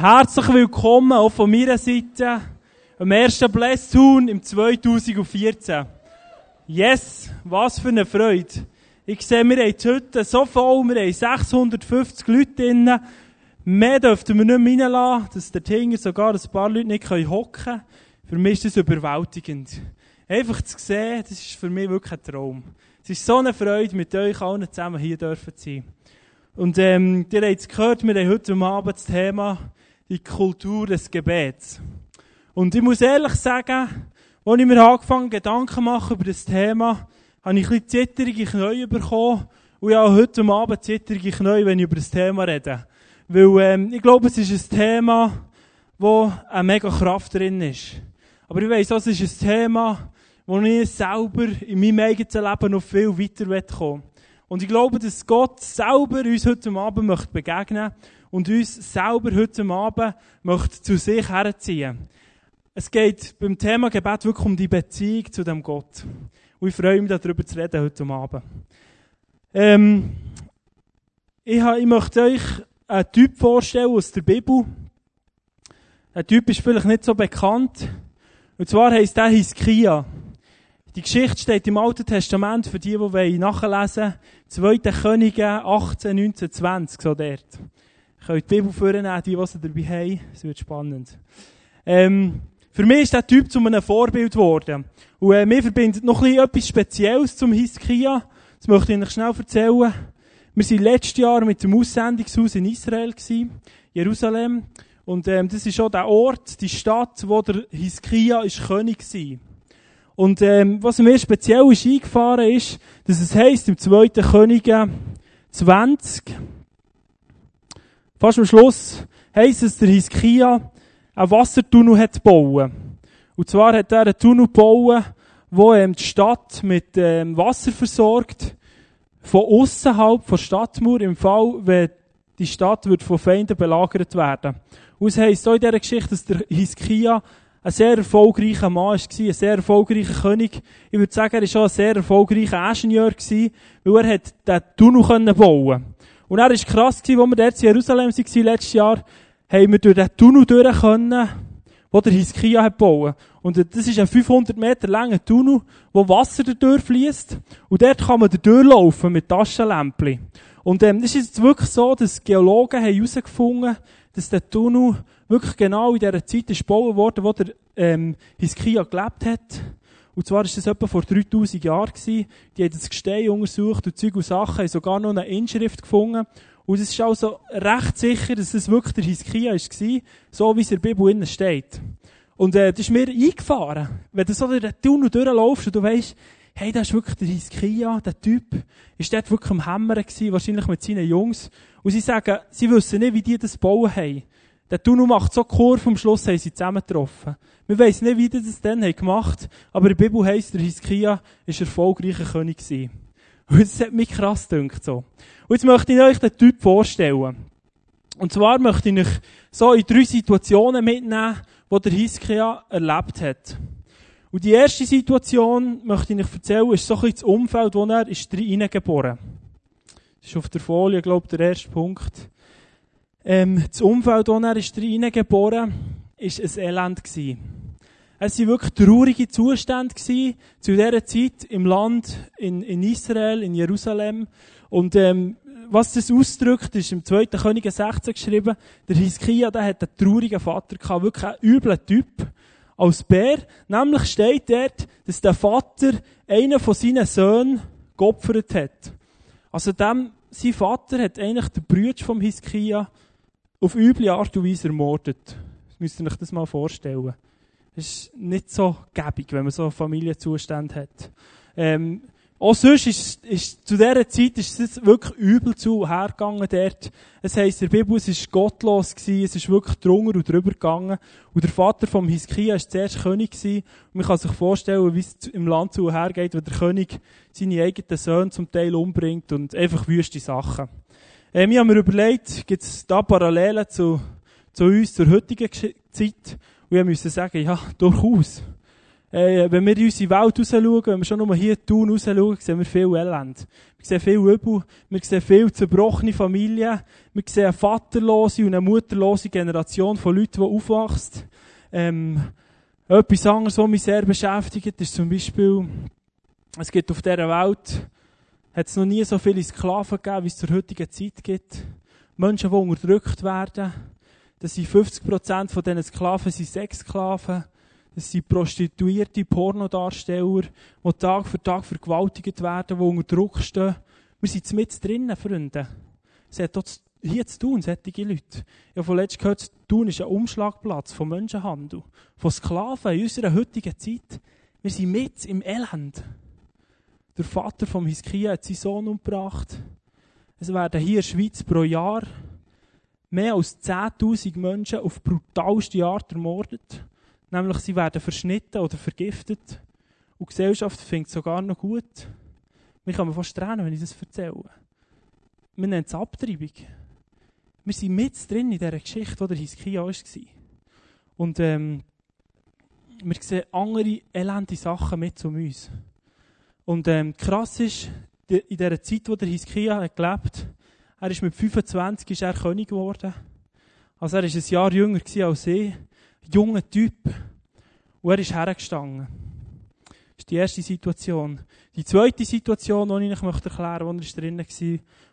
Herzlich willkommen auch von meiner Seite am ersten Blessun im 2014. Yes, was für eine Freude. Ich sehe, wir haben heute so voll, wir haben 650 Leute drin. Mehr dürften wir nicht reinlassen, dass der Tinger sogar ein paar Leute nicht hocken können. Für mich ist das überwältigend. Einfach zu sehen, das ist für mich wirklich ein Traum. Es ist so eine Freude, mit euch allen zusammen hier zu sein. Und ähm, ihr habt es gehört, wir haben heute Abend das Thema die Kultur des Gebets. Und ich muss ehrlich sagen, als ich mir angefangen Gedanken machen über das Thema, habe ich ein bisschen zitterige Knie bekommen. Und ja, heute Abend zitterige Knie, wenn ich über das Thema rede. Weil ähm, ich glaube, es ist ein Thema, wo eine mega Kraft drin ist. Aber ich weiss es ist ein Thema, wo ich selber in meinem eigenen Leben noch viel weiter kommen Und ich glaube, dass Gott selber uns heute Abend möchte begegnen und uns selber heute Abend möchte zu sich herziehen. Es geht beim Thema Gebet wirklich um die Beziehung zu dem Gott. Und ich freue mich, darüber zu reden heute Abend. Ähm, ich, ich möchte euch einen Typ vorstellen aus der Bibel. Ein Typ ist vielleicht nicht so bekannt. Und zwar heisst der Hiskia. Die Geschichte steht im Alten Testament für die, die nachlesen wollen. 2. Könige 18, 19, 20, so dort. Kann die Bibel vornehmen, die, die sie dabei haben. Es wird spannend. Ähm, für mich ist der Typ zu einem Vorbild geworden. Und äh, mir verbindet noch ein etwas Spezielles zum Hiskia. Das möchte ich Ihnen schnell erzählen. Wir waren letztes Jahr mit dem Aussendungshaus in Israel, gewesen, Jerusalem. Und ähm, das ist auch der Ort, die Stadt, wo der Hiskia ist König war. Und ähm, was mir speziell ist eingefahren ist, dass es heisst, im 2. Könige 20, Fast am Schluss heisst es, der Hiskia einen Wassertunnel hat bauen. Und zwar hat er einen Tunnel gebaut, wo ähm, die Stadt mit ähm, Wasser versorgt, von außerhalb der Stadtmauer, im Fall, wenn die Stadt wird von Feinden belagert werden. Und es heisst auch in dieser Geschichte, dass der Hiskia ein sehr erfolgreicher Mann war, ein sehr erfolgreicher König. Ich würde sagen, er war auch ein sehr erfolgreicher Ingenieur, weil er hat den Tunnel bauen konnte. Und er war krass, als wir dort in Jerusalem waren, letztes Jahr, haben wir durch den Tunnel durch können, wo der Hiskia hat gebaut. Und das ist ein 500 Meter langer Tunnel, wo Wasser dadurch fließt. Und dort kann man durchlaufen mit Taschenlämpchen. Und ähm, das ist jetzt wirklich so, dass Geologen haben herausgefunden, dass der Tunnel wirklich genau in dieser Zeit ist gebaut worden, wo der ähm, Hiskia gelebt hat. Und zwar ist das etwa vor 3000 Jahren gewesen. Die haben das Gestein untersucht und Zeug und Sachen, haben sogar noch eine Inschrift gefunden. Und es ist also recht sicher, dass es wirklich der Hiskia war, so wie es in der Bibel innen steht. Und äh, das ist mir eingefahren. Wenn du so durch den Tunnel durchlaufst und du weißt, hey, das ist wirklich der Hiskia, der Typ, ist dort wirklich am Hämmern gewesen, wahrscheinlich mit seinen Jungs. Und sie sagen, sie wissen nicht, wie die das bauen haben. Der Tunnel macht so Kurve, am Schluss haben sie zusammengetroffen. Wir wissen nicht, wie die das dann gemacht haben, aber in der Bibel heisst, der Hiskia war erfolgreicher König. Und das hat mich krass gedacht, so. Und jetzt möchte ich euch den Typ vorstellen. Und zwar möchte ich euch so in drei Situationen mitnehmen, die der Hiskia erlebt hat. Und die erste Situation, möchte ich euch erzählen, ist so ein bisschen das Umfeld, wo er ist reingeboren Das ist auf der Folie, glaube ich, der erste Punkt. Ähm, das Umfeld, wo er ist reingeboren ist ein Elend gewesen. Es waren wirklich traurige Zustände gewesen, zu dieser Zeit im Land, in, in Israel, in Jerusalem. Und, ähm, was das ausdrückt, ist im 2. Könige 16 geschrieben, der Hiskia, der hat einen traurigen Vater gehabt, wirklich einen üblen Typ. Als Bär. Nämlich steht dort, dass der Vater einen von seinen Söhnen geopfert hat. Also dem, sein Vater hat eigentlich den Brüder vom Hiskia auf üble Art und Weise ermordet. Müsst ihr euch das mal vorstellen. Das ist nicht so gäbig, wenn man so einen Familienzustand hat. Ähm, auch sonst ist, ist, zu dieser Zeit ist es wirklich übel zu hergegangen dort. Es heisst der Bibel, es ist gottlos gewesen, es ist wirklich drunter und drüber gegangen. Und der Vater vom Hiskia war zuerst König gewesen. Und man kann sich vorstellen, wie es im Land zu hergeht, wenn der König seine eigenen Söhne zum Teil umbringt und einfach wüste Sachen. Ähm, ich habe mir überlegt, gibt es da Parallelen zu, zu uns, zur heutigen Zeit? Und wir müssen sagen, ja, durchaus. Äh, wenn wir in unsere Welt rausschauen, wenn wir schon nur hier tun rausschauen, sehen wir viel Elend. Wir sehen viel Übel, wir sehen viel zerbrochene Familien, wir sehen eine vaterlose und eine mutterlose Generation von Leuten, die aufwachsen. Ähm, etwas anderes, was mich sehr beschäftigt, ist zum Beispiel, es gibt auf dieser Welt, hat es noch nie so viele Sklaven gegeben, wie es zur heutigen Zeit gibt. Menschen, die unterdrückt werden. Das sind 50% von diesen Sklaven sind Sexsklaven. Das sind Prostituierte, Pornodarsteller, die Tag für Tag vergewaltigt werden, die unter Druck stehen. Wir sind mit drinnen, Freunde. Es hat dort hier zu tun, solche Leute. Ich habe von letztem gehört, Thun ist ein Umschlagplatz von Menschenhandel, von Sklaven in unserer heutigen Zeit. Wir sind mit im Elend. Der Vater vom Hiskia hat seinen Sohn umgebracht. Es werden hier in der Schweiz pro Jahr mehr als 10.000 Menschen auf brutalste Art ermordet. Nämlich sie werden verschnitten oder vergiftet. Und die Gesellschaft findet es sogar noch gut. Mich kann man fast tränen, wenn ich das erzähle. Wir nennen es Abtreibung. Wir sind mit drin in dieser Geschichte, wo der Hiskia war. Und ähm, wir sehen andere elende Sachen mit um uns. Und ähm, krass ist, in dieser Zeit, wo der Hiskia hat gelebt er ist mit 25 ist er König geworden. Also er war ein Jahr jünger als ich junger Typ. Und er ist hergestanden. Das ist die erste Situation. Die zweite Situation, die ich euch erklären möchte, wo er drinnen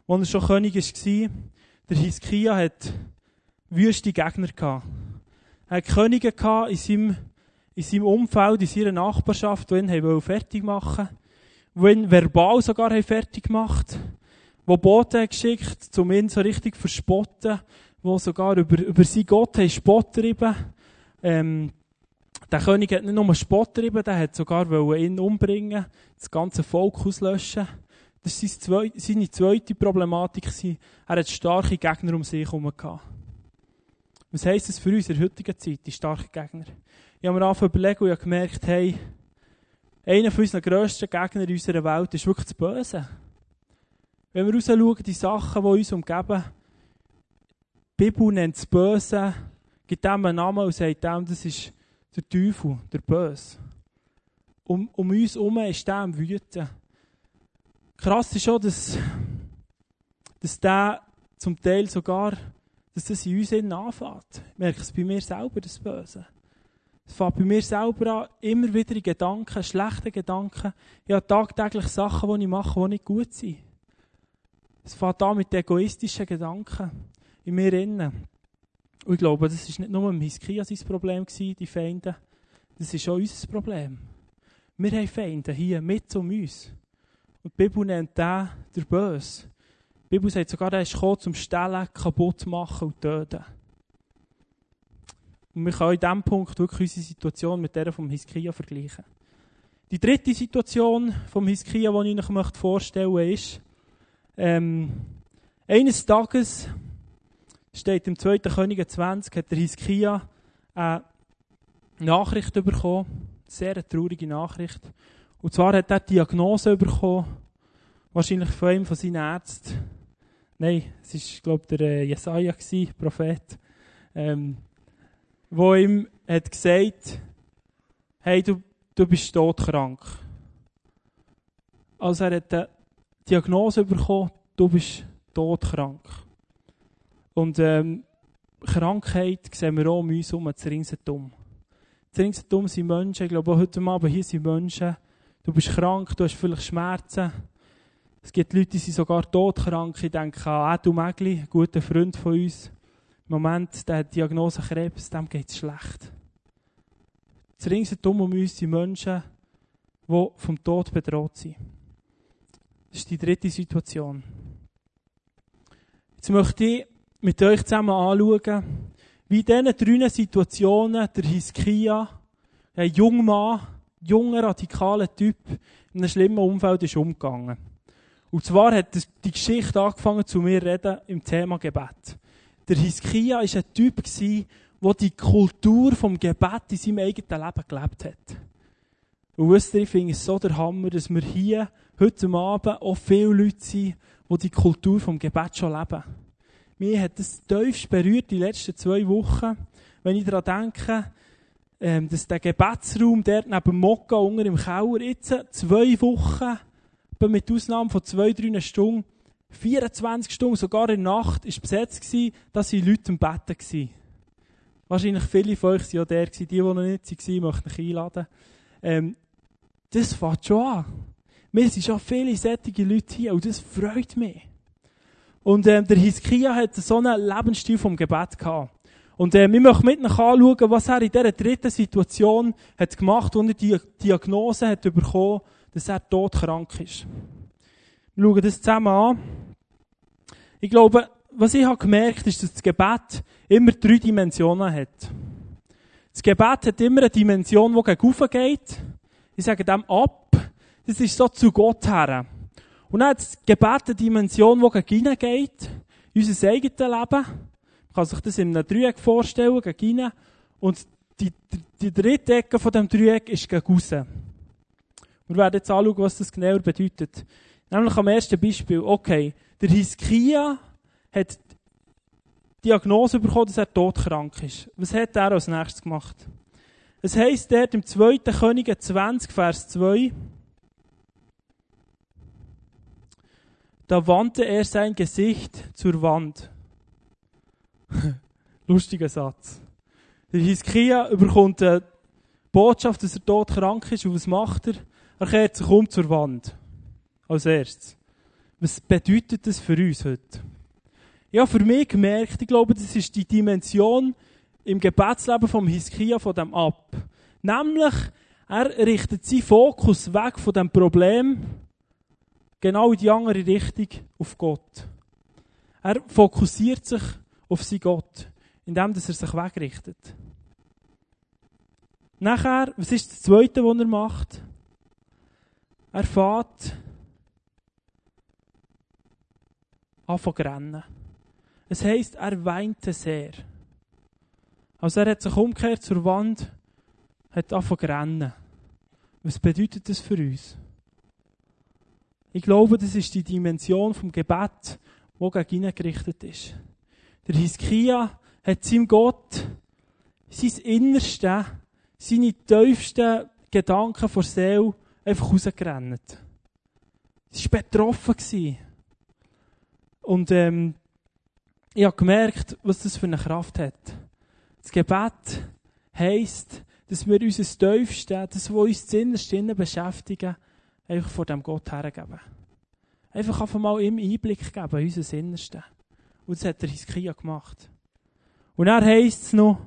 war, als er schon König war, der Hiskia hat wüste Gegner gehabt. Er hatte Könige in seinem, in seinem Umfeld, in seiner Nachbarschaft, die ihn fertig machen wollten, die ihn verbal sogar fertig gemacht die Boten geschickt, um ihn so richtig verspotten, die sogar über, über seinen Gott haben Spott treiben ähm, der König hat nicht nur Spott getrieben, der hat sogar ihn umbringen, das ganze Volk auslöschen. Das war seine zweite Problematik. Er hat starke Gegner um sich herum Was heisst das für uns in der heutigen Zeit, die starken Gegner? Ich habe mir angefangen überlegen und gemerkt, hey, einer von unseren grössten Gegner in unserer Welt ist wirklich das Böse. Wenn wir rausschauen, die Sachen, die uns umgeben, die Bibel nennt das Böse, gibt dem einen Namen und sagt dem, das ist der Teufel, der Böse. Um, um uns herum ist der am Wüten. Krass ist schon, dass, dass der zum Teil sogar, dass das in uns anfängt. Ich merke es bei mir selber, das Böse. Es fängt bei mir selber an, immer wieder in Gedanken, schlechte Gedanken. Ich habe tagtäglich Sachen, die ich mache, die nicht gut sind. Es fängt an mit egoistischen Gedanken in mir innen. Und ich glaube, das ist nicht nur im Hiskia sein Problem die Feinde. Das ist auch unser Problem. Wir haben Feinde hier mit um uns. Und die Bibel nennt den der Böse. Die Bibel sagt sogar, er ist gekommen, zum Stellen, kaputt machen und töten. Und wir können in diesem Punkt wirklich unsere Situation mit der vom Hiskia vergleichen. Die dritte Situation vom Hiskia, die ich euch vorstellen möchte, ist, ähm, eines Tages steht im 2. Könige 20, hat der Hiskia eine Nachricht bekommen, eine sehr traurige Nachricht. Und zwar hat er die Diagnose bekommen, wahrscheinlich von einem von seinen Ärzten. Nein, es war, glaube ich, der äh, Jesaja, gewesen, Prophet, ähm, wo ihm hat gesagt, hey, du, du bist todkrank. Also er hat eine Diagnose bekommen, du bist todkrank. Und ähm, Krankheit sehen wir auch um uns herum, das Ringsendum. Das Ringsendum sind Menschen, ich glaube auch heute Abend hier sind Menschen, du bist krank, du hast vielleicht Schmerzen. Es gibt Leute, die sind sogar todkrank. Ich denke an Edu Megli, ein guter Freund von uns. Moment, der Diagnose Krebs, dem geht es schlecht. Das Ringsendum um uns sind Menschen, die vom Tod bedroht sind. Das ist die dritte Situation. Jetzt möchte ich mit euch zusammen anschauen, wie in diesen drei Situationen der Hiskia, ein junger Mann, junger, radikaler Typ, in einem schlimmen Umfeld ist umgegangen. Und zwar hat die Geschichte angefangen zu mir reden im Thema Gebet. Der Hiskia war ein Typ, der die Kultur vom Gebet in seinem eigenen Leben gelebt hat. Und wisst ihr, ich finde es so der Hammer, dass wir hier heute Abend auch viele Leute sind, die die Kultur vom Gebet schon leben. Mir hat das tiefst berührt die letzten zwei Wochen, wenn ich daran denke, ähm, dass der Gebetsraum dort neben Mokka unter im Keller jetzt zwei Wochen, mit Ausnahme von zwei, drei Stunden, 24 Stunden, sogar in der Nacht, ist besetzt gewesen, da waren Leute am Betten gewesen. Wahrscheinlich viele von euch waren auch der. Die, die noch nicht waren, möchte ich einladen. Ähm, das fängt schon an. Wir sind schon viele solche Leute hier und das freut mich. Und ähm, der Hiskia hat so einen Lebensstil vom Gebet gehabt. Und äh, wir möchten mit anschauen, was er in dieser dritten Situation hat gemacht, er die Diagnose hat bekommen, dass er todkrank ist. Wir schauen das zusammen an. Ich glaube, was ich habe gemerkt, ist, dass das Gebet immer drei Dimensionen hat. Das Gebet hat immer eine Dimension, die gegen oben geht. Ich sage dem ab. Das ist so zu Gott her. Und dann hat das Gebet eine Dimension, die gegen innen geht. Unser eigenes Leben kann sich das in einem Dreieck vorstellen, gegen rein. Und die, die dritte Ecke von dem Dreieck ist gegen raus. Wir werden jetzt anschauen, was das genauer bedeutet. Nämlich am ersten Beispiel. Okay, der Hiskia hat die Diagnose bekommen, dass er todkrank ist. Was hat er als nächstes gemacht? Es heisst dort im 2. Könige 20, Vers 2, da wandte er sein Gesicht zur Wand Lustiger Satz. Der Hiskia bekommt eine Botschaft, dass er tot krank ist. Und was macht er? Er kehrt sich um zur Wand. Als erstes. Was bedeutet das für uns heute? Ja, für mich gemerkt, ich glaube, das ist die Dimension im Gebetsleben vom Hiskia von dem ab. Nämlich, er richtet seinen Fokus weg von dem Problem genau in die andere Richtung auf Gott. Er fokussiert sich auf seinen Gott, indem er sich wegrichtet. Nachher, was ist das Zweite, was er macht? Er fährt anfangen rennen. Es heisst, er weinte sehr. Also er hat sich umgekehrt zur Wand, hat anfangen rennen. Was bedeutet das für uns? Ich glaube, das ist die Dimension vom Gebet, wo gegen ihn gerichtet ist. Der Hiskia hat seinem Gott sein Innerste, seine tiefsten Gedanken vor Seele einfach rausgerannt. Sie war betroffen. Und ähm, ich habe gemerkt, was das für eine Kraft hat. Das Gebet heisst, dass wir unser Tiefste, das, was uns das Innerste beschäftigen, einfach vor dem Gott hergeben. Einfach einfach mal im Einblick geben, unser Innerste. Und das hat der Hiskia gemacht. Und er heisst es noch,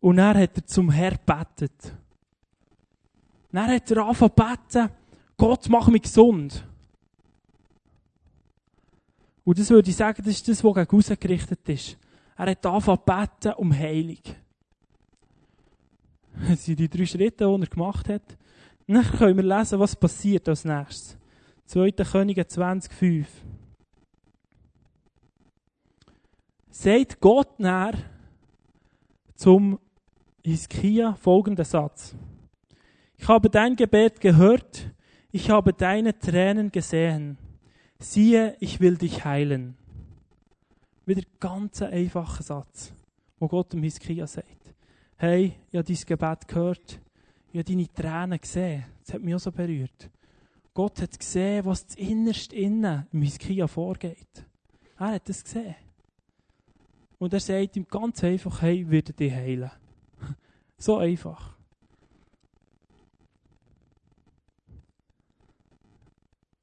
und er hat er zum Herr betet. Dann hat er angefangen zu beten, Gott mach mich gesund. Und das würde ich sagen, das ist das, was gegen aussen gerichtet ist. Er hat angefangen beten um Heilung. Das sind die drei Schritte, die er gemacht hat. Dann können wir lesen, was passiert als nächstes. 2. Könige 20, 5. sagt Gott näher zum Hiskia folgenden Satz. Ich habe dein Gebet gehört, ich habe deine Tränen gesehen. Siehe, ich will dich heilen. Wieder ganz ein einfacher Satz, wo Gott dem Hiskia sagt. Hey, ich habe dein Gebet gehört, ich habe deine Tränen gesehen. Das hat mich auch so berührt. Gott hat gesehen, was das Innerste innen im Hiskia vorgeht. Er hat es gesehen. Und er sagt ihm ganz einfach, hey, würde dich heilen. so einfach.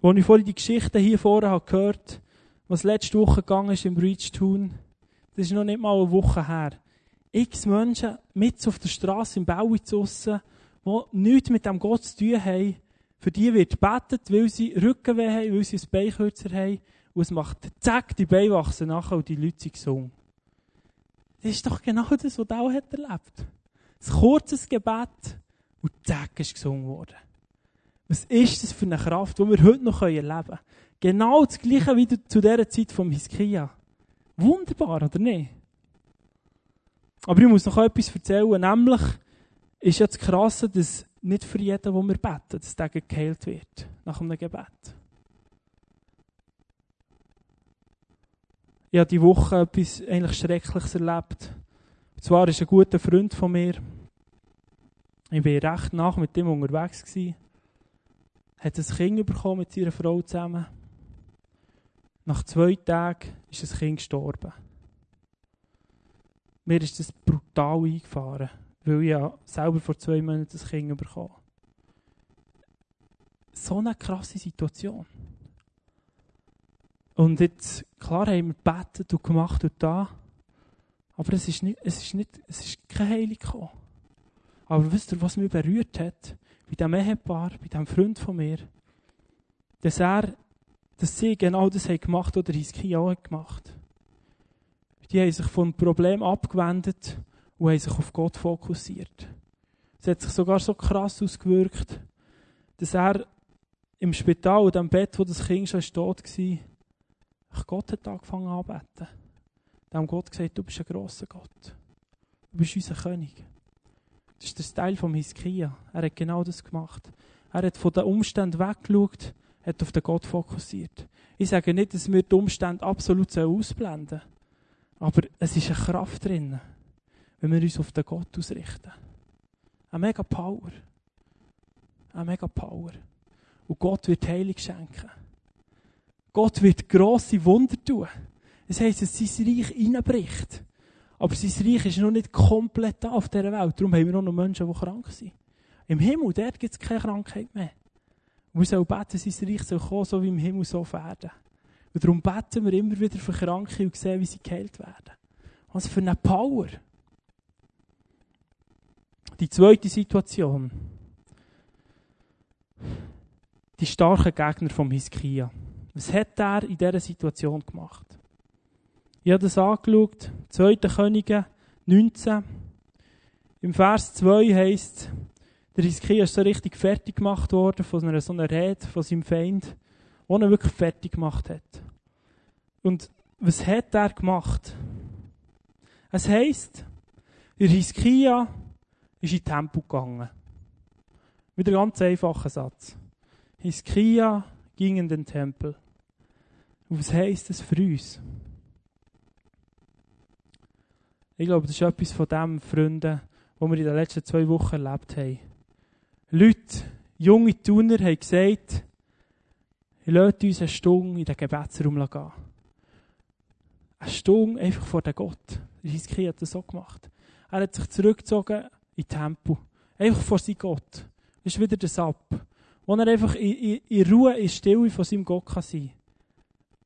Als ich vorhin die Geschichte hier vorne habe gehört was letzte Woche gegangen ist im Reach Tun, das ist noch nicht mal eine Woche her. X Menschen mit auf der Straße im draussen, die nichts mit dem Gott zu tun haben, für die wird gebetet, weil sie Rückenweh haben, weil sie ein Beinkürzer haben. Und es macht zack, die Beine wachsen nachher und die Leute sind gesungen. Das ist doch genau das, was er auch hat erlebt. Ein kurzes Gebet und zack ist gesungen worden. Was ist das für eine Kraft, die wir heute noch erleben können? Genau das Gleiche wie zu dieser Zeit vom Hiskia. Wunderbar, oder nicht? Aber ich muss noch etwas erzählen, nämlich ist ja das Krasse, dass nicht für jeden, wo wir beten, dass der geheilt wird, nach einem Gebet. Ich habe die Woche etwas eigentlich Schreckliches erlebt, Und zwar ist ein guter Freund von mir. Ich war recht nach mit ihm unterwegs. Gewesen. Hat ein Kind bekommen mit seiner Frau zusammen. Nach zwei Tagen ist das Kind gestorben. Mir ist das brutal eingefahren, weil ich ja selber vor zwei Monaten das Kind bekommen So eine krasse Situation. Und jetzt, klar haben wir gebetet und gemacht und da, aber es ist, nicht, es ist, nicht, es ist kein Heilig gekommen. Aber wisst ihr, was mich berührt hat? Bei diesem Ehepaar, bei diesem Freund von mir, dass er, dass sie genau das haben gemacht oder Hiskia auch gemacht Die haben sich vom Problem abgewendet und haben sich auf Gott fokussiert. Es hat sich sogar so krass ausgewirkt, dass er im Spital, in dem Bett, wo das Kind schon tot war, Gott hat angefangen anzubeten. Haben Gott gesagt, du bist ein grosser Gott. Du bist unser König. Das ist der Teil von Hiskia. Er hat genau das gemacht. Er hat von den Umständen weggeschaut, hat auf den Gott fokussiert. Ich sage nicht, dass wir die Umstände absolut ausblenden sollen. Aber es ist eine Kraft drin, wenn wir uns auf den Gott ausrichten. Eine mega Power. Eine mega Power. Und Gott wird Heilung schenken. Gott wird grosse Wunder tun. Das heisst, dass sein Reich reinbricht. Aber sein Reich ist noch nicht komplett da auf dieser Welt. Darum haben wir noch Menschen, die krank sind. Im Himmel, dort gibt es keine Krankheit mehr. Und wir sollen beten, sein Reich soll kommen, so wie im Himmel so werden. Und darum beten wir immer wieder für Kranke und sehen, wie sie geheilt werden. Was für eine Power. Die zweite Situation. Die starken Gegner vom Hiskia. Was hat er in dieser Situation gemacht? Ich habe das angeschaut, 2. Könige 19. Im Vers 2 heisst, der Hiskia ist so richtig fertig gemacht worden von einer so einer Rede von seinem Feind, die er wirklich fertig gemacht hat. Und was hat er gemacht? Es heisst, der Hiskia ist in Tempo gegangen. Wieder ein ganz einfacher Satz. Hiskia ging in den Tempel. Und was heisst das für uns? Ich glaube, das ist etwas von dem, Freunde, was wir in den letzten zwei Wochen erlebt haben. Leute, junge Tuner, haben gesagt, lasst uns eine Stunde in den Gebetsraum gehen. Eine Stunde einfach vor den Gott. Hiskia hat das so gemacht. Er hat sich zurückgezogen in Tempo. Einfach vor seinem Gott. Das ist wieder das Ab. Wo er einfach in, in, in Ruhe, in Stille von seinem Gott kann sein kann.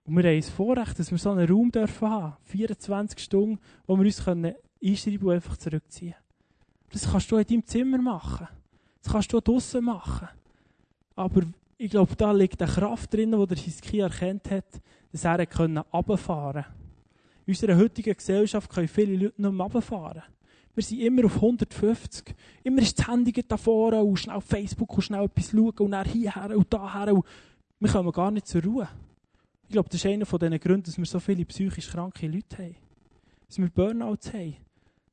Und wir haben das Vorrecht, dass wir so einen Raum dürfen haben. 24 Stunden, wo wir uns können einschreiben und einfach zurückziehen Das kannst du in deinem Zimmer machen. Das kannst du draußen machen. Aber ich glaube, da liegt eine Kraft drin, die der Hiskia erkannt hat, dass er runterfahren konnte. In unserer heutigen Gesellschaft können viele Leute nicht mehr runterfahren. Wir sind immer auf 150. Immer ist das Handy da vorne und schnell auf Facebook und schnell etwas schauen und dann hierher und daher. Und wir kommen gar nicht zur Ruhe. Ich glaube, das ist einer von den Gründen, dass wir so viele psychisch kranke Leute haben. Dass wir Burnouts haben.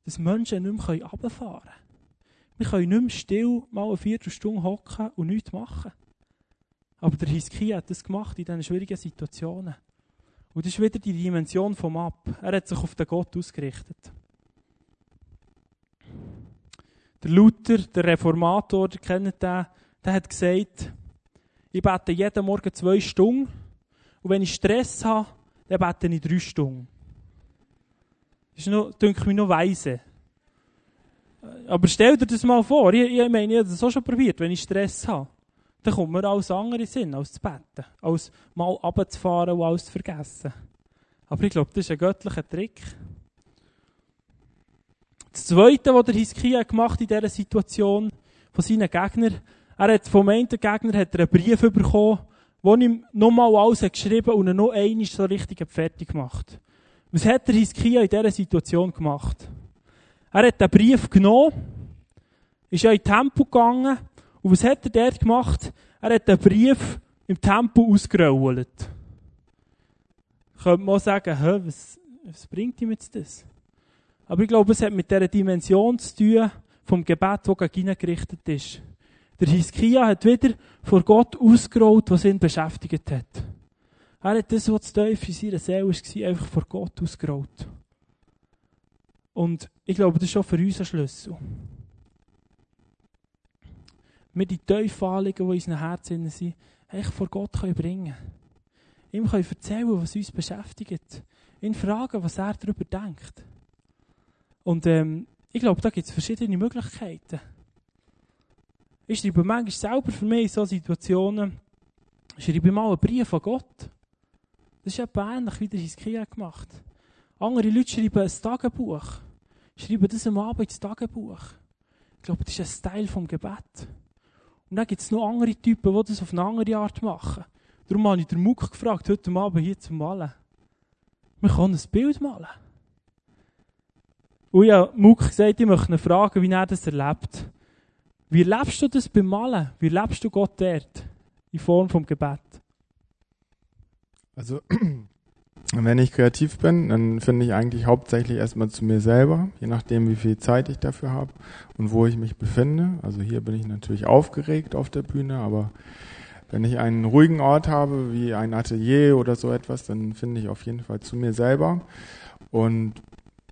Dass Menschen nicht mehr runterfahren können. Wir können nicht mehr still mal eine Viertelstunde hocken und nichts machen. Aber der Hiskia hat das gemacht in diesen schwierigen Situationen. Und das ist wieder die Dimension vom Ab. Er hat sich auf den Gott ausgerichtet. Der Luther, der Reformator, der kennt den, der hat gesagt, ich bete jeden Morgen zwei Stunden und wenn ich Stress habe, dann bete ich drei Stunden. Das ist noch, denke ich mir, noch weise. Aber stell dir das mal vor. Ich, ich meine, ich habe das auch schon probiert, wenn ich Stress habe. Dann kommt mir alles andere Sinn, als zu beten. Als mal runterzufahren und alles zu vergessen. Aber ich glaube, das ist ein göttlicher Trick. Das Zweite, was der Hiskia gemacht in dieser Situation von seinen Gegnern, er hat vom einen Gegner hat er einen Brief bekommen, wo ihm nochmal alles hat geschrieben und er noch einmal so richtig fertig gemacht. Was hat der Hiskia in dieser Situation gemacht? Er hat den Brief genommen, ist ja in Tempo gegangen und was hat er dort gemacht? Er hat den Brief im Tempo ausgerollt. Könnte man sagen, hä, was, was bringt ihm jetzt das? Aber ich glaube, es hat mit dieser Dimension zu tun, vom Gebet, das gegen ihn gerichtet ist. Der Hiskia hat wieder vor Gott ausgerollt, was ihn beschäftigt hat. Er hat das, was tief in seiner Seele war, einfach vor Gott ausgerollt. Und ich glaube, das ist schon für uns ein Schlüssel. Wir die tiefen die in unseren Herzen sind, echt vor Gott können bringen Ihm können erzählen, was uns beschäftigt. Ihn fragen, was er darüber denkt. Und ähm, ich glaube, da gibt es verschiedene Möglichkeiten. Ich schreibe manchmal selber für mich in solchen Situationen, schreibe mal einen Brief an Gott. Das ist etwa ähnlich, wie der Hiskia gemacht Andere Leute schreiben ein Tagebuch. Schreiben das am Abend ins Tagebuch. Ich glaube, das ist ein Teil vom Gebet. Und dann gibt es noch andere Typen, die das auf eine andere Art machen. Darum habe ich den Muck gefragt, heute Abend hier zu malen. Man kann ein Bild malen. Und habe Muck gesagt, ich möchte ihn fragen, wie er das erlebt. Wie erlebst du das beim Malen? Wie erlebst du Gott dort? In Form vom Gebet? Also, wenn ich kreativ bin, dann finde ich eigentlich hauptsächlich erstmal zu mir selber, je nachdem, wie viel Zeit ich dafür habe und wo ich mich befinde. Also hier bin ich natürlich aufgeregt auf der Bühne, aber wenn ich einen ruhigen Ort habe, wie ein Atelier oder so etwas, dann finde ich auf jeden Fall zu mir selber und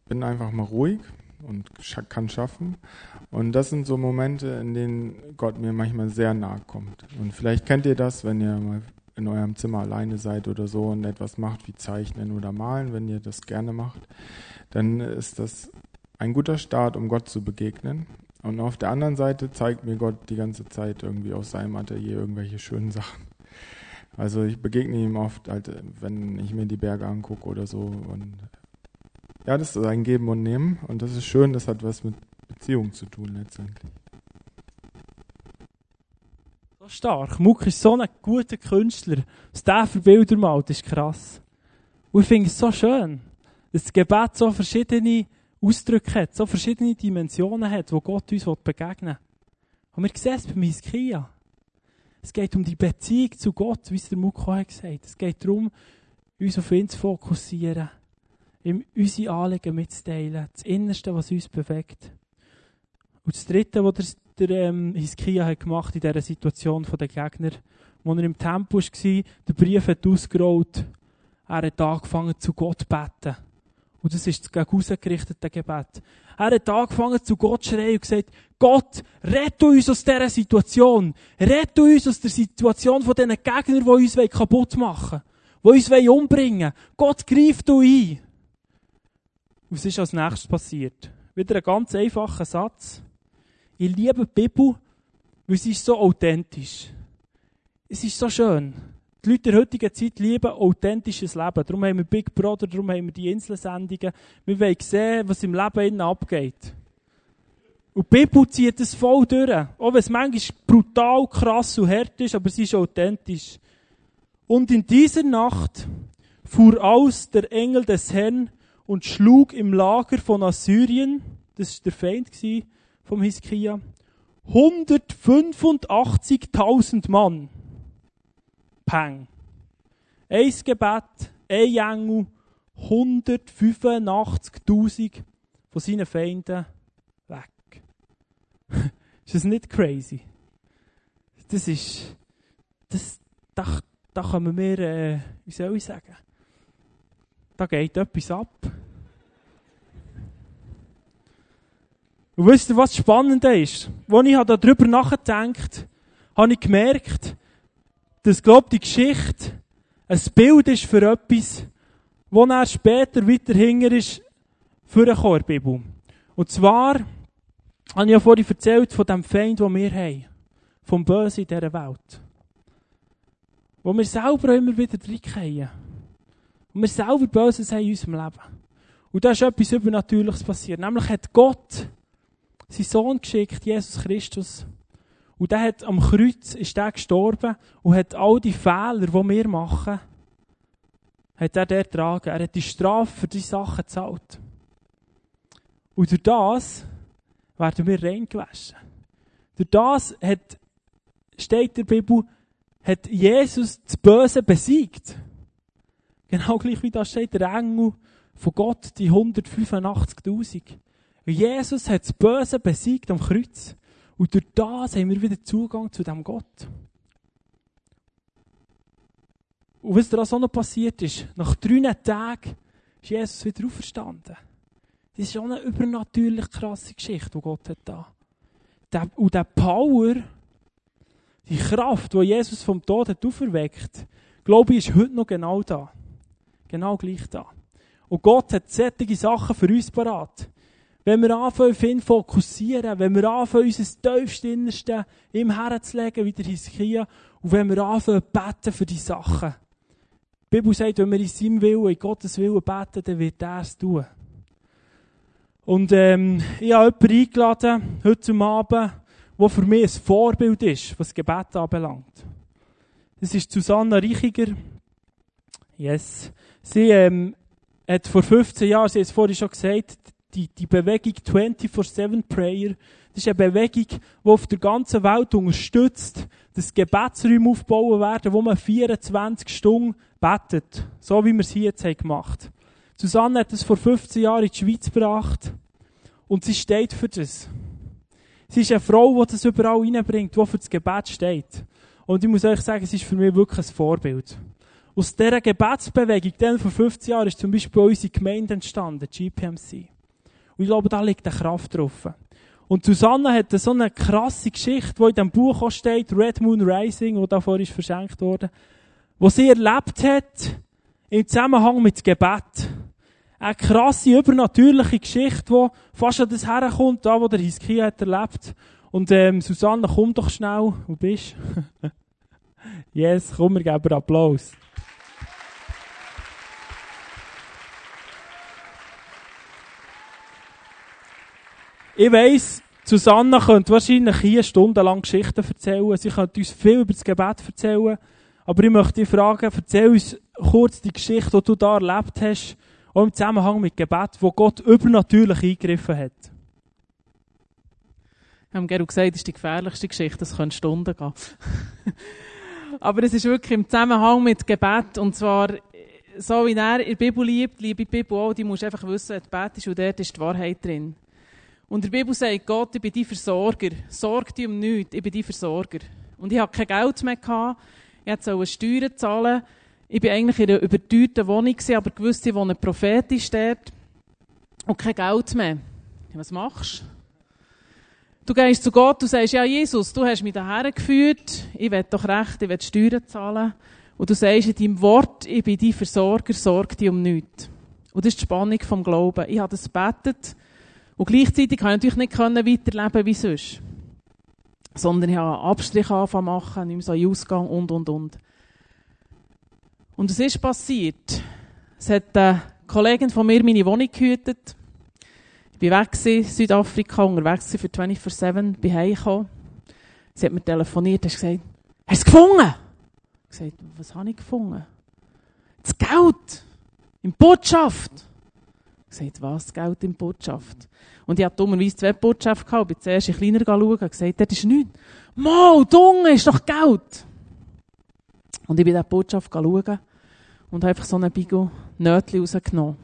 bin einfach mal ruhig und kann schaffen. Und das sind so Momente, in denen Gott mir manchmal sehr nahe kommt. Und vielleicht kennt ihr das, wenn ihr mal in eurem Zimmer alleine seid oder so und etwas macht wie Zeichnen oder Malen, wenn ihr das gerne macht, dann ist das ein guter Start, um Gott zu begegnen. Und auf der anderen Seite zeigt mir Gott die ganze Zeit irgendwie aus seinem Atelier irgendwelche schönen Sachen. Also ich begegne ihm oft, halt, wenn ich mir die Berge angucke oder so. Und ja, das ist ein Geben und Nehmen. Und das ist schön, das hat was mit Beziehung zu tun letztendlich. So stark. Muck ist so ein guter Künstler. Was der für Bilder malt, ist krass. Und ich finde es so schön, dass das Gebet so verschiedene Ausdrücke hat, so verschiedene Dimensionen hat, wo Gott uns begegnen will. Und wir sehen es bei Hiskia. Es geht um die Beziehung zu Gott, wie es der Mukko hat gesagt. Es geht darum, uns auf ihn zu fokussieren ihm unsere Anliegen mitzuteilen. Das Innerste, was uns bewegt. Und das Dritte, was der, der ähm, Hiskia hat gemacht in dieser Situation der Gegner, wo er im Tempo war, der Brief hat ausgerollt, er hat angefangen zu Gott zu beten. Und das ist das gegen ausgerichtete Gebet. Er hat angefangen zu Gott zu schreien und gesagt, Gott, rette uns aus dieser Situation. Rette uns aus der Situation von diesen Gegnern, die uns kaputt machen wollen. Die uns umbringen wollen. Gott, greif du ein. Was ist als nächstes passiert? Wieder ein ganz einfacher Satz. Ich liebe die Bibel, weil sie ist so authentisch. Es ist so schön. Die Leute der heutigen Zeit lieben authentisches Leben. Darum haben wir Big Brother, darum haben wir die Inselsendungen. Wir wollen sehen, was im Leben innen abgeht. Und die Bibel zieht es voll durch. Auch wenn es manchmal brutal, krass und hart ist, aber sie ist authentisch. Und in dieser Nacht fuhr aus der Engel des Herrn und schlug im Lager von Assyrien, das war der Feind vom Hiskia, 185.000 Mann. Peng. Ein Gebet, ein Engel, 185.000 von seinen Feinden weg. ist das nicht crazy? Das ist, das, da, da können wir, äh, wie soll ich sagen, da geht etwas ab. Und wisst ihr, was spannend ist? Als ich darüber nachgedacht habe ich gemerkt, dass, glaube die Geschichte ein Bild ist für etwas, wo er später weiter hinger ist, für eine Bibel. Und zwar, habe ich ja vorhin erzählt von dem Feind, den wir haben. Vom Bösen in dieser Welt. Wo wir selber immer wieder reinkommen. Und wir selber Böses haben in unserem Leben. Und da ist etwas Übernatürliches passiert. Nämlich hat Gott seinen Sohn geschickt, Jesus Christus. Und der hat am Kreuz, ist der gestorben und hat all die Fehler, die wir machen, hat er der getragen. Er hat die Strafe für diese Sachen gezahlt. Und durch das werden wir reingewaschen. Durch das hat, steht der Bibel, hat Jesus das Böse besiegt. Genau gleich wie da steht der Engel von Gott, die 185.000. Jesus hat das Böse besiegt am Kreuz. Und durch das haben wir wieder Zugang zu dem Gott. Und was da auch noch passiert ist, nach drei Tagen ist Jesus wieder auferstanden. Das ist schon eine übernatürlich krasse Geschichte, die Gott hat da. Und der Power, die Kraft, die Jesus vom Tod hat auferweckt, glaube ich, ist heute noch genau da. Genau gleich da. Und Gott hat solche Sachen für uns parat. Wenn wir anfangen, auf ihn fokussieren, wenn wir anfangen, unser tiefste Innerste ihm herzulegen, wie der Hiskia, und wenn wir anfangen, beten für die Sachen. Die Bibel sagt, wenn wir in seinem Willen, in Gottes Willen beten, dann wird er es tun. Und ähm, ich habe jemanden eingeladen, heute Abend, der für mich ein Vorbild ist, was Gebet anbelangt. Das ist Susanna Reichiger. Yes. Sie ähm, hat vor 15 Jahren, sie hat es vorhin schon gesagt, die, die Bewegung 24-7 Prayer, das ist eine Bewegung, die auf der ganzen Welt unterstützt, dass Gebetsräume aufbauen werden, wo man 24 Stunden betet. So wie wir es hier jetzt gemacht haben. Susanne hat es vor 15 Jahren in die Schweiz gebracht. Und sie steht für das. Sie ist eine Frau, die das überall reinbringt, die für das Gebet steht. Und ich muss euch sagen, sie ist für mich wirklich ein Vorbild. Aus dieser Gebetsbewegung, dann vor 15 Jahren, ist zum Beispiel unsere Gemeinde entstanden, GPMC. Und ich glaube, da liegt eine Kraft drauf. Und Susanne hat so eine krasse Geschichte, die in diesem Buch auch steht, Red Moon Rising, wo davor ist verschenkt worden, wo sie erlebt hat, im Zusammenhang mit Gebet. Eine krasse, übernatürliche Geschichte, die fast an das herkommt, da, wo der Hiskia hat erlebt. Und, ähm, Susanne, komm doch schnell. Wo bist yes, komm, wir geben Applaus. Ich weiss, Susanne könnte wahrscheinlich hier stundenlang Geschichten erzählen. Sie könnte uns viel über das Gebet erzählen. Aber ich möchte dich fragen, erzähl uns kurz die Geschichte, die du da erlebt hast, auch im Zusammenhang mit Gebet, wo Gott übernatürlich eingegriffen hat. Wir haben gesagt, das ist die gefährlichste Geschichte, das könnte Stunden gehen. Aber es ist wirklich im Zusammenhang mit Gebet, und zwar, so wie er in der Bibel liebt, liebe Bibel auch, die musst einfach wissen, wenn du betest, und dort ist die Wahrheit drin. Und der Bibel sagt Gott, ich bin dein Versorger. Sorg dich um nichts, ich bin dein Versorger. Und ich hatte kein Geld mehr. Gehabt. Ich sollte Steuern zahlen. Ich war eigentlich in einer überteuerten Wohnung, aber gewusst, ich wohne prophetisch dort. Und kein Geld mehr. Was machst du? Du gehst zu Gott und sagst, ja Jesus, du hast mich daher geführt. Ich will doch recht, ich will Steuern zahlen. Und du sagst in deinem Wort, ich bin dein Versorger, sorg dich um nichts. Und das ist die Spannung vom Glauben. Ich habe das gebetet. Und gleichzeitig kann ich natürlich nicht weiterleben wie sonst. Sondern ich habe Abstriche anfangen machen, nicht mehr so einen Ausgang und, und, und. Und es ist passiert. Es hat eine Kollegin von mir meine Wohnung gehütet. Ich war weg in Südafrika, unterwegs für 24-7, bin heimgekommen. Sie hat mir telefoniert, und gesagt, hast du es gefunden? Ich habe gesagt, was habe ich gefunden? Das Geld! In Botschaft! Gesagt, was, Geld in Botschaft? Und ich hatte dummerweise zwei Botschaften gehabt, bin zuerst in kleiner schauen gesagt, das ist nichts. Mal, Dunge, ist doch Geld! Und ich bin in diese Botschaft schauen und habe einfach so ein Bigo Nötchen rausgenommen.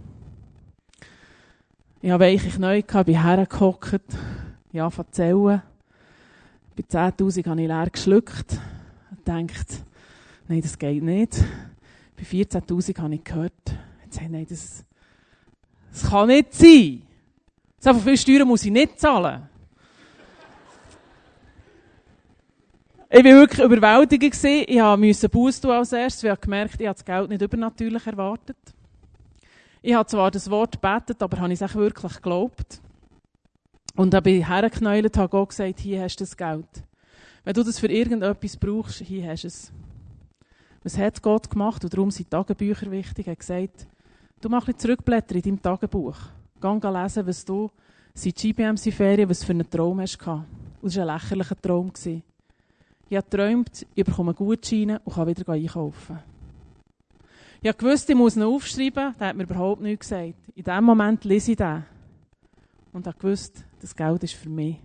Ich habe weiche Knie gehabt, bin hergehockt, ich habe erzählen. Bei 10.000 habe ich leer geschluckt und gedacht, nein, das geht nicht. Bei 14.000 habe ich gehört, jetzt, nein, das, das kann nicht sein. So viel Steuern muss ich nicht zahlen. Ich war wirklich überwältigt. Ich musste Buß tun als erstes, weil ich gemerkt ich habe das Geld nicht übernatürlich erwartet. Ich habe zwar das Wort gebetet, aber habe es auch wirklich geglaubt. Und dann bin ich hergeknäult habe gesagt, hier hast du das Geld. Wenn du das für irgendetwas brauchst, hier hast du es. Was hat Gott gemacht? Und darum sind Tagebücher wichtig. Er hat gesagt, Du mach ein zurückblättern in deinem Tagebuch. Geh lesen, was du seit GBMC-Ferien, was für einen Traum hast gehabt. Und das war ein lächerlicher Traum. Ich habe geträumt, ich bekomme Gutscheine und kann wieder einkaufen. Ich habe gewusst, ich muss ihn aufschreiben, der hat mir überhaupt nichts gesagt. In dem Moment lese ich den. Und habe gewusst, das Geld ist für mich.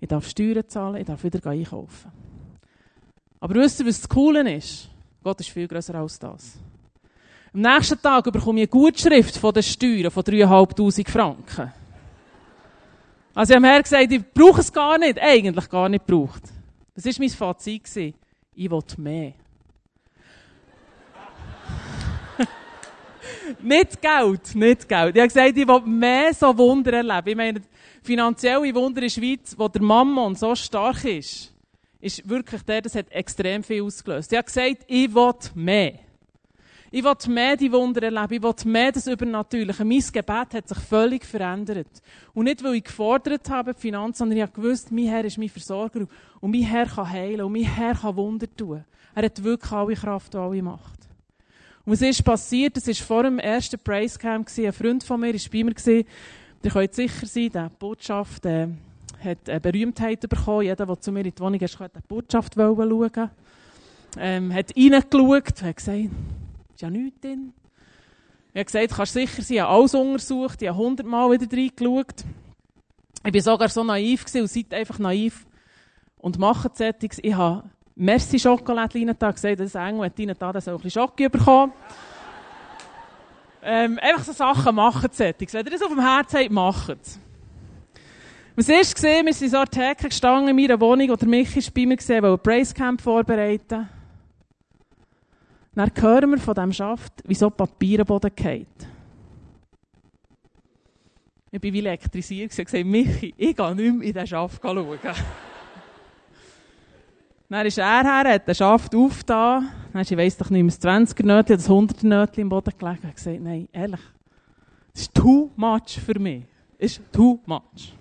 Ich darf Steuern zahlen, ich darf wieder einkaufen. Aber wisst ihr, was das Coole ist? Gott ist viel größer als das. Am nächsten Tag bekomme ich eine Gutschrift von den Steuern von 3'500 Franken. Also ich habe mir gesagt, ich brauche es gar nicht, eigentlich gar nicht gebraucht. Das war mein Fazit. Ich will mehr. nicht Geld, nicht Geld. Ich habe gesagt, ich will mehr so Wunder erleben. Ich meine, finanzielle Wunder in der Schweiz, wo der Mammon so stark ist, ist wirklich der, das hat extrem viel ausgelöst. Ich habe gesagt, ich will mehr. Ich will mehr die Wunder erleben. Ich will mehr das Übernatürliche. Mein Gebet hat sich völlig verändert. Und nicht, weil ich gefordert habe, die Finanzen, sondern ich habe gewusst, mein Herr ist mein Versorger. Und mein Herr kann heilen. Und mein Herr kann Wunder tun. Er hat wirklich alle Kraft und alle Macht. Und was ist passiert? Das war vor dem ersten Praise Camp. Ein Freund von mir war bei mir. Ihr könnt sicher sein, die Botschaft äh, hat eine Berühmtheit bekommen. Jeder, der zu mir in die Wohnung ist, konnte die Botschaft schauen. Ähm, hat reingeschaut, hat gesagt, ja nichts drin. Ich habe gesagt, kannst sicher sein, ich habe alles untersucht, ich habe hundertmal wieder reingeschaut. Ich war sogar so naiv und seid einfach naiv und macht Settings. Ich habe Merci Schokolade rein da, gesagt, das Engel hat rein da, dass er ein bisschen Schocke bekommen. ähm, einfach so Sachen machen Settings. Wenn ihr das auf dem Herz habt, macht es. Was ist gesehen? Wir sind so an der Theke gestanden in meiner Wohnung, oder mich ist bei mir gesehen, weil ein Praise Camp vorbereiten. Dann hören wir von diesem Schaft, wie so Papier am Boden geht. Ich bin wie elektrisiert und gesagt, Michi, ich gehe nicht mehr in diesen Schaft schauen. Dann ist er her, hat den Schaft aufgetan. Dann ist, ich weiss doch nicht mehr, das 20er Nötchen, das 100er Nötchen im Boden gelegen. Ich habe gesagt, nein, ehrlich, das ist too much für mich. Das ist too much.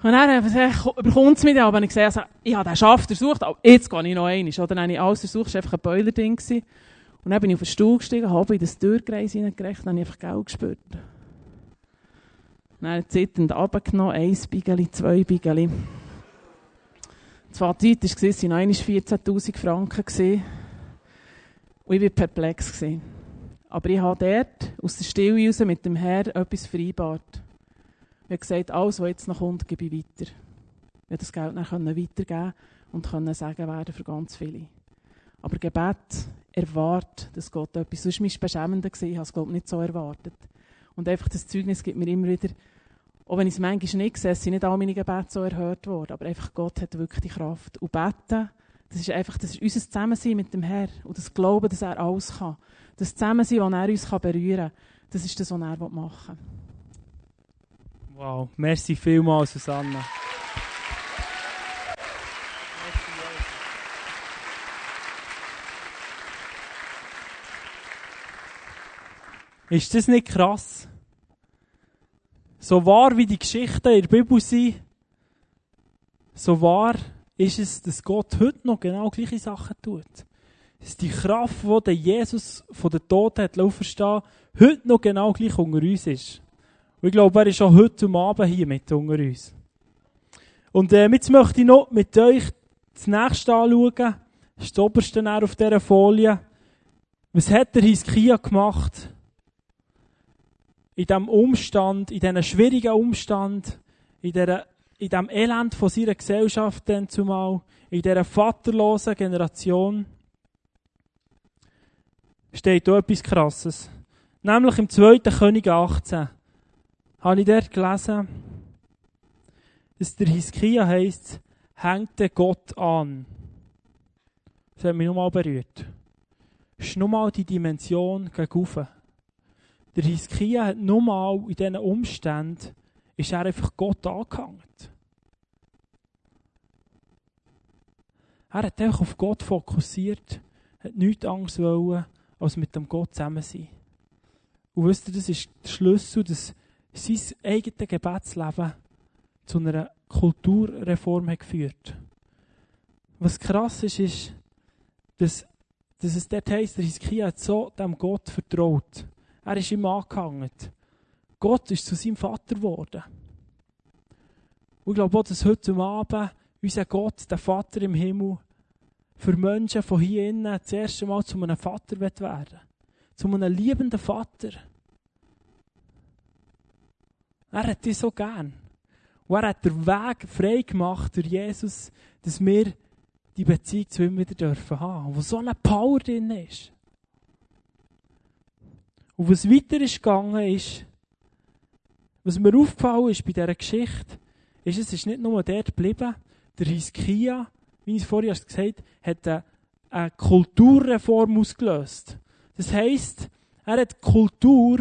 Und dann bekommt es mich dann, aber ich gesagt, also, ich habe den Schaft ersucht, aber jetzt gehe ich noch einmal. Oder dann habe ich alles ersucht, es war einfach ein Boiler-Ding. Und dann bin ich auf den Stuhl gestiegen, habe in das Türkreis hineingerechnet, dann habe ich einfach Geld gespürt. Dann zitternd runtergenommen, eins Bigeli, zwei Bigeli. Das Fazit war, es waren 14'000 Franken. Und ich war perplex. Aber ich habe dort aus der Stille raus mit dem Herr etwas vereinbart. Ich habe gesagt, alles, was jetzt noch kommt, gebe ich weiter. Ich das Geld dann weitergeben und können sagen werden für ganz viele. Aber Gebet erwartet, dass Gott etwas. Sonst war es beschämend. Ich habe es, glaube ich, nicht so erwartet. Und einfach das Zeugnis gibt mir immer wieder, auch wenn ich es manchmal nicht sehe, sind nicht alle meine Gebete so erhört worden. Aber einfach Gott hat wirklich die Kraft. Und beten, das ist einfach, das ist unser Zusammensein mit dem Herrn. Und das Glauben, dass er alles kann. Das Zusammensein, das er uns berühren kann, das ist das, was er machen will. Wow, merci vielmals, Susanne. Ist das nicht krass? So wahr wie die Geschichten in der Bibel sind, so wahr ist es, dass Gott heute noch genau gleiche Sachen tut. Dass die Kraft, die Jesus von den Toten hat auferstehen, heute noch genau gleich unter uns ist. Und ich glaube, er ist auch heute Abend hier mit unter uns. Und äh, jetzt möchte ich noch mit euch das nächste anschauen. Das ist das oberste auf dieser Folie. Was hat der Hiskia gemacht? in diesem Umstand, in diesem schwierigen Umstand, in, dieser, in diesem Elend von seiner Gesellschaft dann zumal, in dieser vaterlosen Generation, steht da etwas Krasses. Nämlich im 2. König 18 habe ich dort gelesen, dass der Hiskia heisst, hängte Gott an. Das hat mich nochmal berührt. Das ist nochmal die Dimension gegenüber. Der Hiskia hat nur mal in diesen Umständen ist er einfach Gott angehangen. Er hat einfach auf Gott fokussiert, hat nichts Angst wollen, als mit dem Gott zusammen sein. Und wisst ihr, das ist der Schlüssel, dass sein eigenes Gebetsleben zu einer Kulturreform hat geführt. Was krass ist, ist, dass, dass es dort heisst, der Hiskia hat so dem Gott vertraut. Er ist ihm angehangen. Gott ist zu seinem Vater geworden. Und ich glaube auch, dass heute Abend unser Gott, der Vater im Himmel, für Menschen von hier innen das erste Mal zu einem Vater wird werden. Zu einem liebenden Vater. Er hat dich so gern. Und er hat den Weg frei gemacht durch Jesus, dass wir die Beziehung zu ihm wieder dürfen haben, wo so eine Power drin ist. Und was weiter ist gegangen ist, was mir aufgefallen ist bei dieser Geschichte, ist, es ist nicht nur dort geblieben. Der Hiskia, wie ich es vorher gesagt habe, hat eine Kulturreform ausgelöst. Das heisst, Er hat die Kultur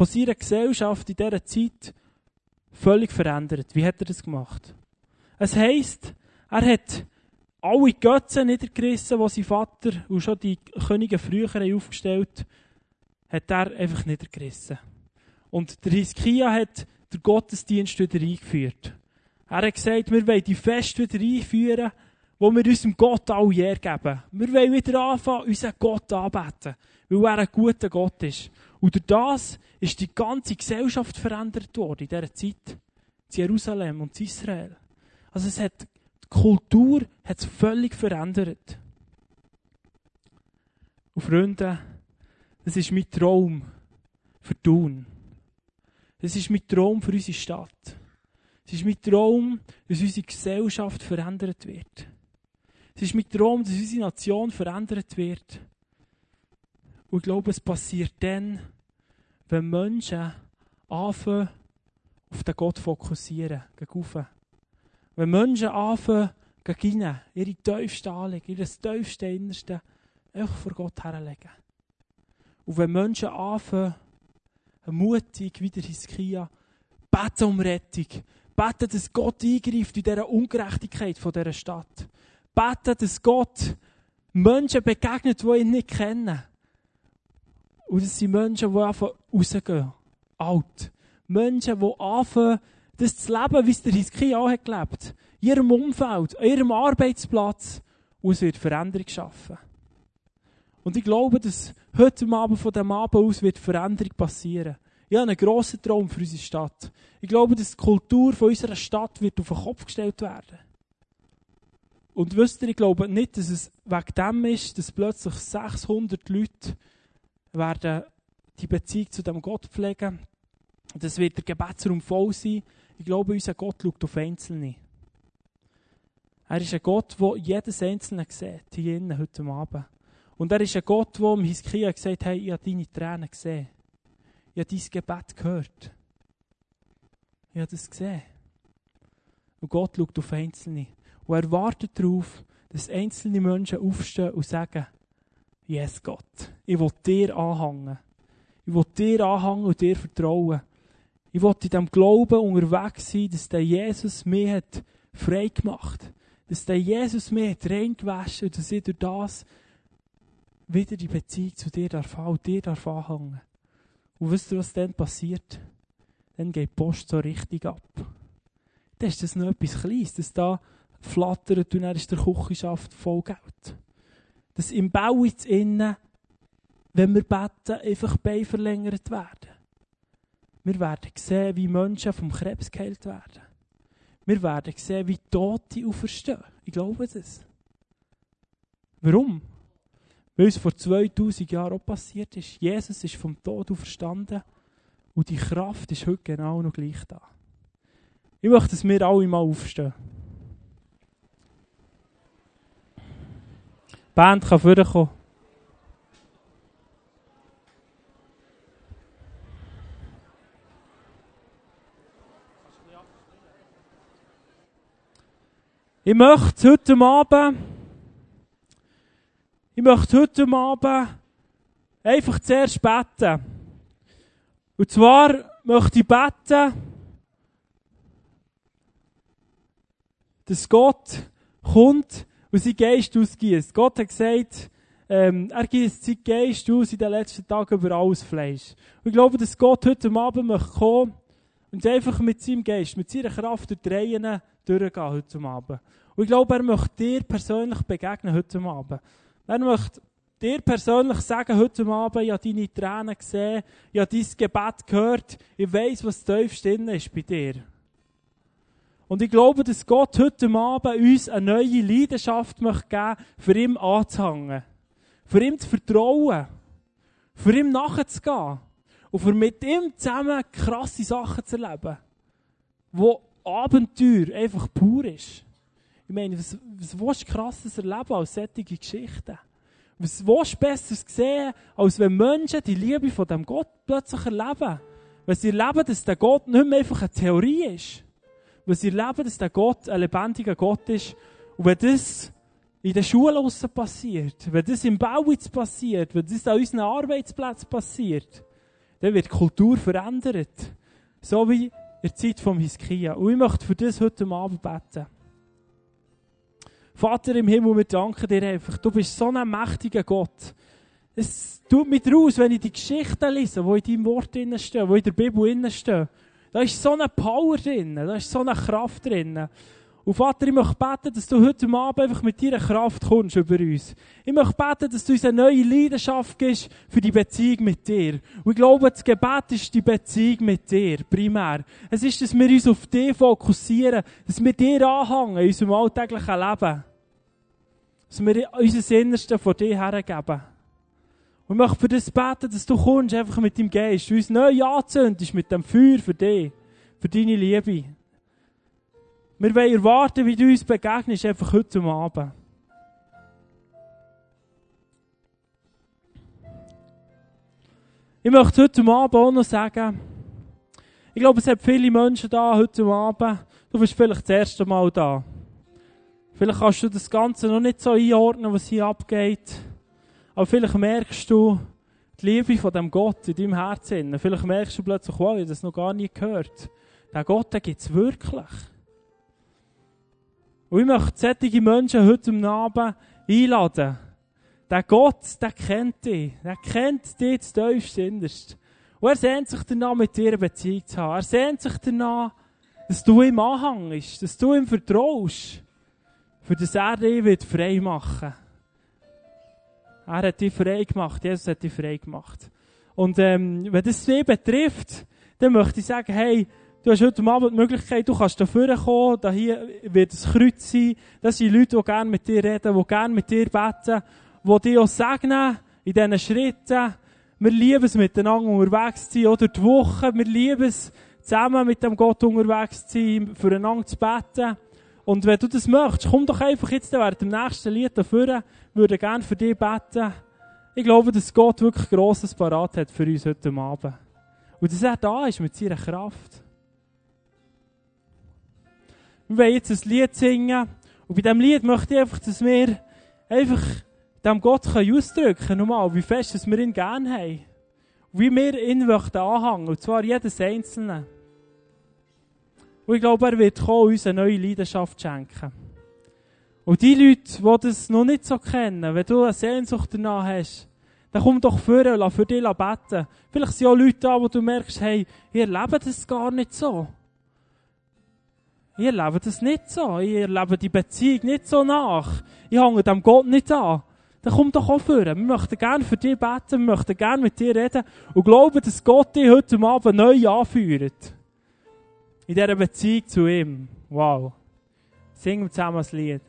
von seiner Gesellschaft in dieser Zeit völlig verändert. Wie hat er das gemacht? Es heisst, er hat alle Götzen niedergerissen, die sein Vater und schon die Könige früher aufgestellt hat er einfach niedergerissen. Und der Hiskia hat den Gottesdienst wieder eingeführt. Er hat gesagt, wir wollen die Fest wieder einführen, wo wir unserem Gott alle geben. Wir wollen wieder anfangen, unseren Gott anbeten, weil er ein guter Gott ist. Und durch das ist die ganze Gesellschaft verändert worden in dieser Zeit. In Jerusalem und in Israel. Also es hat, die Kultur hat es völlig verändert. Und Freunde, das ist mein Traum für Thun. Das ist mein Traum für unsere Stadt. Es ist mein Traum, dass unsere Gesellschaft verändert wird. Es ist mein Traum, dass unsere Nation verändert wird. Und ich glaube, es passiert dann, wenn Menschen anfangen, auf den Gott fokussieren, gegen Wenn Menschen anfangen, gegen rein, ihre tiefste Anliegen, ihr tiefste Innerste, einfach vor Gott herlegen. Und wenn Menschen anfangen, mutig, wie der Hiskia, beten um Rettung, beten, dass Gott eingreift in dieser Ungerechtigkeit dieser Stadt, beten, dass Gott Menschen begegnet, die ihn nicht kennen. Und das sind Menschen, die einfach rausgehen. Alt. Menschen, die anfangen, das zu leben, wie es der Hiskia auch hat gelebt. In ihrem Umfeld, an ihrem Arbeitsplatz. Und es wird Veränderung schaffen. Und ich glaube, dass heute Abend von dem Abend aus wird Veränderung passieren. Ich habe einen grossen Traum für unsere Stadt. Ich glaube, dass die Kultur von unserer Stadt wird auf den Kopf gestellt werden. Und wisst ihr, ich glaube nicht, dass es wegen dem ist, dass plötzlich 600 Leute werden die Beziehung zu dem Gott pflegen. Das wird der Gebetsraum voll sein. Ich glaube, unser Gott schaut auf Einzelne. Er ist ein Gott, der jedes Einzelne sieht, hier innen, heute Abend. Und er ist ein Gott, der im Hiskia gesagt hat, ich habe deine Tränen gesehen. Ich habe dein Gebet gehört. Ich habe das gesehen. Und Gott schaut auf Einzelne. Und er wartet darauf, dass einzelne Menschen aufstehen und sagen, Yes, Gott, ich will dir anhängen. Ich will dir anhängen und dir vertrauen. Ich will in diesem Glauben unterwegs sein, dass der Jesus mich hat frei gemacht Dass der Jesus mich hat reingewaschen und dass ich durch das wieder die Beziehung zu dir darf und dir darf anhängen. Und wisst ihr, was dann passiert? Dann geht die Post so richtig ab. Dann ist das noch etwas Kleines, das da flattert und dann ist der Küchenschaft voll Geld. Dass im Bau jetzt innen, wenn wir beten, einfach Beine verlängert werden. Wir werden sehen, wie Menschen vom Krebs geheilt werden. Wir werden sehen, wie Tote auferstehen. Ich glaube das. Warum? Weil es vor 2000 Jahren auch passiert ist. Jesus ist vom Tod auferstanden und die Kraft ist heute genau noch gleich da. Ich möchte, dass wir alle mal aufstehen. Band kann vorkommen. Ich möchte heute Abend ich möchte heute Abend einfach zuerst beten. Und zwar möchte ich beten, dass Gott kommt und sein Geist ausgießt. Gott hat gesagt, ähm, er gießt sein Geist aus in den letzten Tagen über alles Fleisch. Und ich glaube, dass Gott heute Abend möchte kommen und einfach mit seinem Geist, mit seiner Kraft durch die Reihen durchgehen heute Abend. Und ich glaube, er möchte dir persönlich begegnen heute Abend. Er möchte dir persönlich sagen, heute Abend, habe deine Tränen gesehen, habe dein Gebet gehört, ich weiß, was tiefst drin ist bei dir. Und ich glaube, dass Gott heute Abend uns eine neue Leidenschaft möchte geben, für ihn anzuhängen. Für ihm zu vertrauen. Für ihm nachzugehen. Und für mit ihm zusammen krasse Sachen zu erleben. Wo Abenteuer einfach pur ist. Ich meine, was, was willst du krasses erleben als solche Geschichten? Was willst du besseres sehen, als wenn Menschen die Liebe von dem Gott plötzlich erleben? Wenn sie erleben, dass der Gott nicht mehr einfach eine Theorie ist. Wenn sie erleben, dass der Gott ein lebendiger Gott ist. Und wenn das in den Schulen passiert, wenn das im Bau passiert, wenn das an unseren Arbeitsplätzen passiert, dann wird die Kultur verändert. So wie in der Zeit vom Hiskia. Und ich möchte für das heute Abend beten. Vater im Himmel, wir danken dir einfach. Du bist so ein mächtiger Gott. Es tut mir raus, wenn ich die Geschichten lese, die in deinem Wort stehen, die in der Bibel stehen. Da ist so eine Power drin, da ist so eine Kraft drin. Und Vater, ich möchte beten, dass du heute Abend einfach mit deiner Kraft kommst über uns. Ich möchte beten, dass du uns eine neue Leidenschaft gibst für die Beziehung mit dir. Und ich glaube, das Gebet ist die Beziehung mit dir, primär. Es ist, dass wir uns auf dich fokussieren, dass wir dir anhängen in unserem alltäglichen Leben. Dass wir unser Innerste von dir hergeben. Und möchte für das beten, dass du kommst, einfach mit deinem Geist, uns neu anzündest mit dem Feuer für dich, für deine Liebe. Wir wollen erwarten, wie du uns begegnest, einfach heute Abend. Ich möchte heute Abend auch noch sagen, ich glaube, es hat viele Menschen da heute Abend. Du bist vielleicht das erste Mal da. Vielleicht kannst du das Ganze noch nicht so einordnen, was hier abgeht. Aber vielleicht merkst du die Liebe von dem Gott in deinem Herzen. Vielleicht merkst du plötzlich, wow, ich habe das noch gar nie gehört. Der Gott, den gibt es wirklich. Und ich möchte solche Menschen heute Abend einladen. Der Gott, der kennt dich. Der kennt dich zu tiefst innerst. Und er sehnt sich danach, mit dir eine Beziehung zu haben. Er sehnt sich danach, dass du ihm anhängst, dass du ihm vertraust, für das er dich wird frei machen Er hat dich frei gemacht, Jesus hat dich frei gemacht. Und ähm, wenn das dich betrifft, dann möchte ich sagen, hey, Du hast heute Abend die Möglichkeit, du kannst da kommen, da hier wird ein Kreuz sein. Das sind Leute, die gerne mit dir reden, die gerne mit dir beten, die dich auch segnen in diesen Schritten. Wir lieben es, miteinander unterwegs zu sein, oder die Woche. Wir lieben es, zusammen mit dem Gott unterwegs zu sein, füreinander zu beten. Und wenn du das möchtest, komm doch einfach jetzt während dem nächsten Lied dafür, würde gerne für dich beten. Ich glaube, dass Gott wirklich Grosses parat hat für uns heute Abend. Und dass er da ist mit seiner Kraft. wir wollen jetzt ein Lied singen. Und bei diesem Lied möchte ich einfach, dass wir einfach dem Gott ausdrücken können, nochmal, wie fest dass wir ihn gerne haben. Und wie wir ihn möchten anhängen. Und zwar jedes Einzelne. Und ich glaube, er wird kommen, uns eine neue Leidenschaft schenken. Und die Leute, die das noch nicht so kennen, wenn du eine Sehnsucht danach hast, dann komm doch vor und für dich beten. Vielleicht sind auch Leute da, wo du merkst, hey, ihr lebt das gar nicht so. Ich erlebe das nicht so. Ich erlebe die Beziehung nicht so nach. Ich hänge dem Gott nicht an. Dann komm doch auch vor. Wir möchten gerne für dich beten, wir möchten gerne mit dir reden und glauben, dass Gott dich heute Abend neu anführt. In dieser Beziehung zu ihm. Wow. Singen wir zusammen das Lied.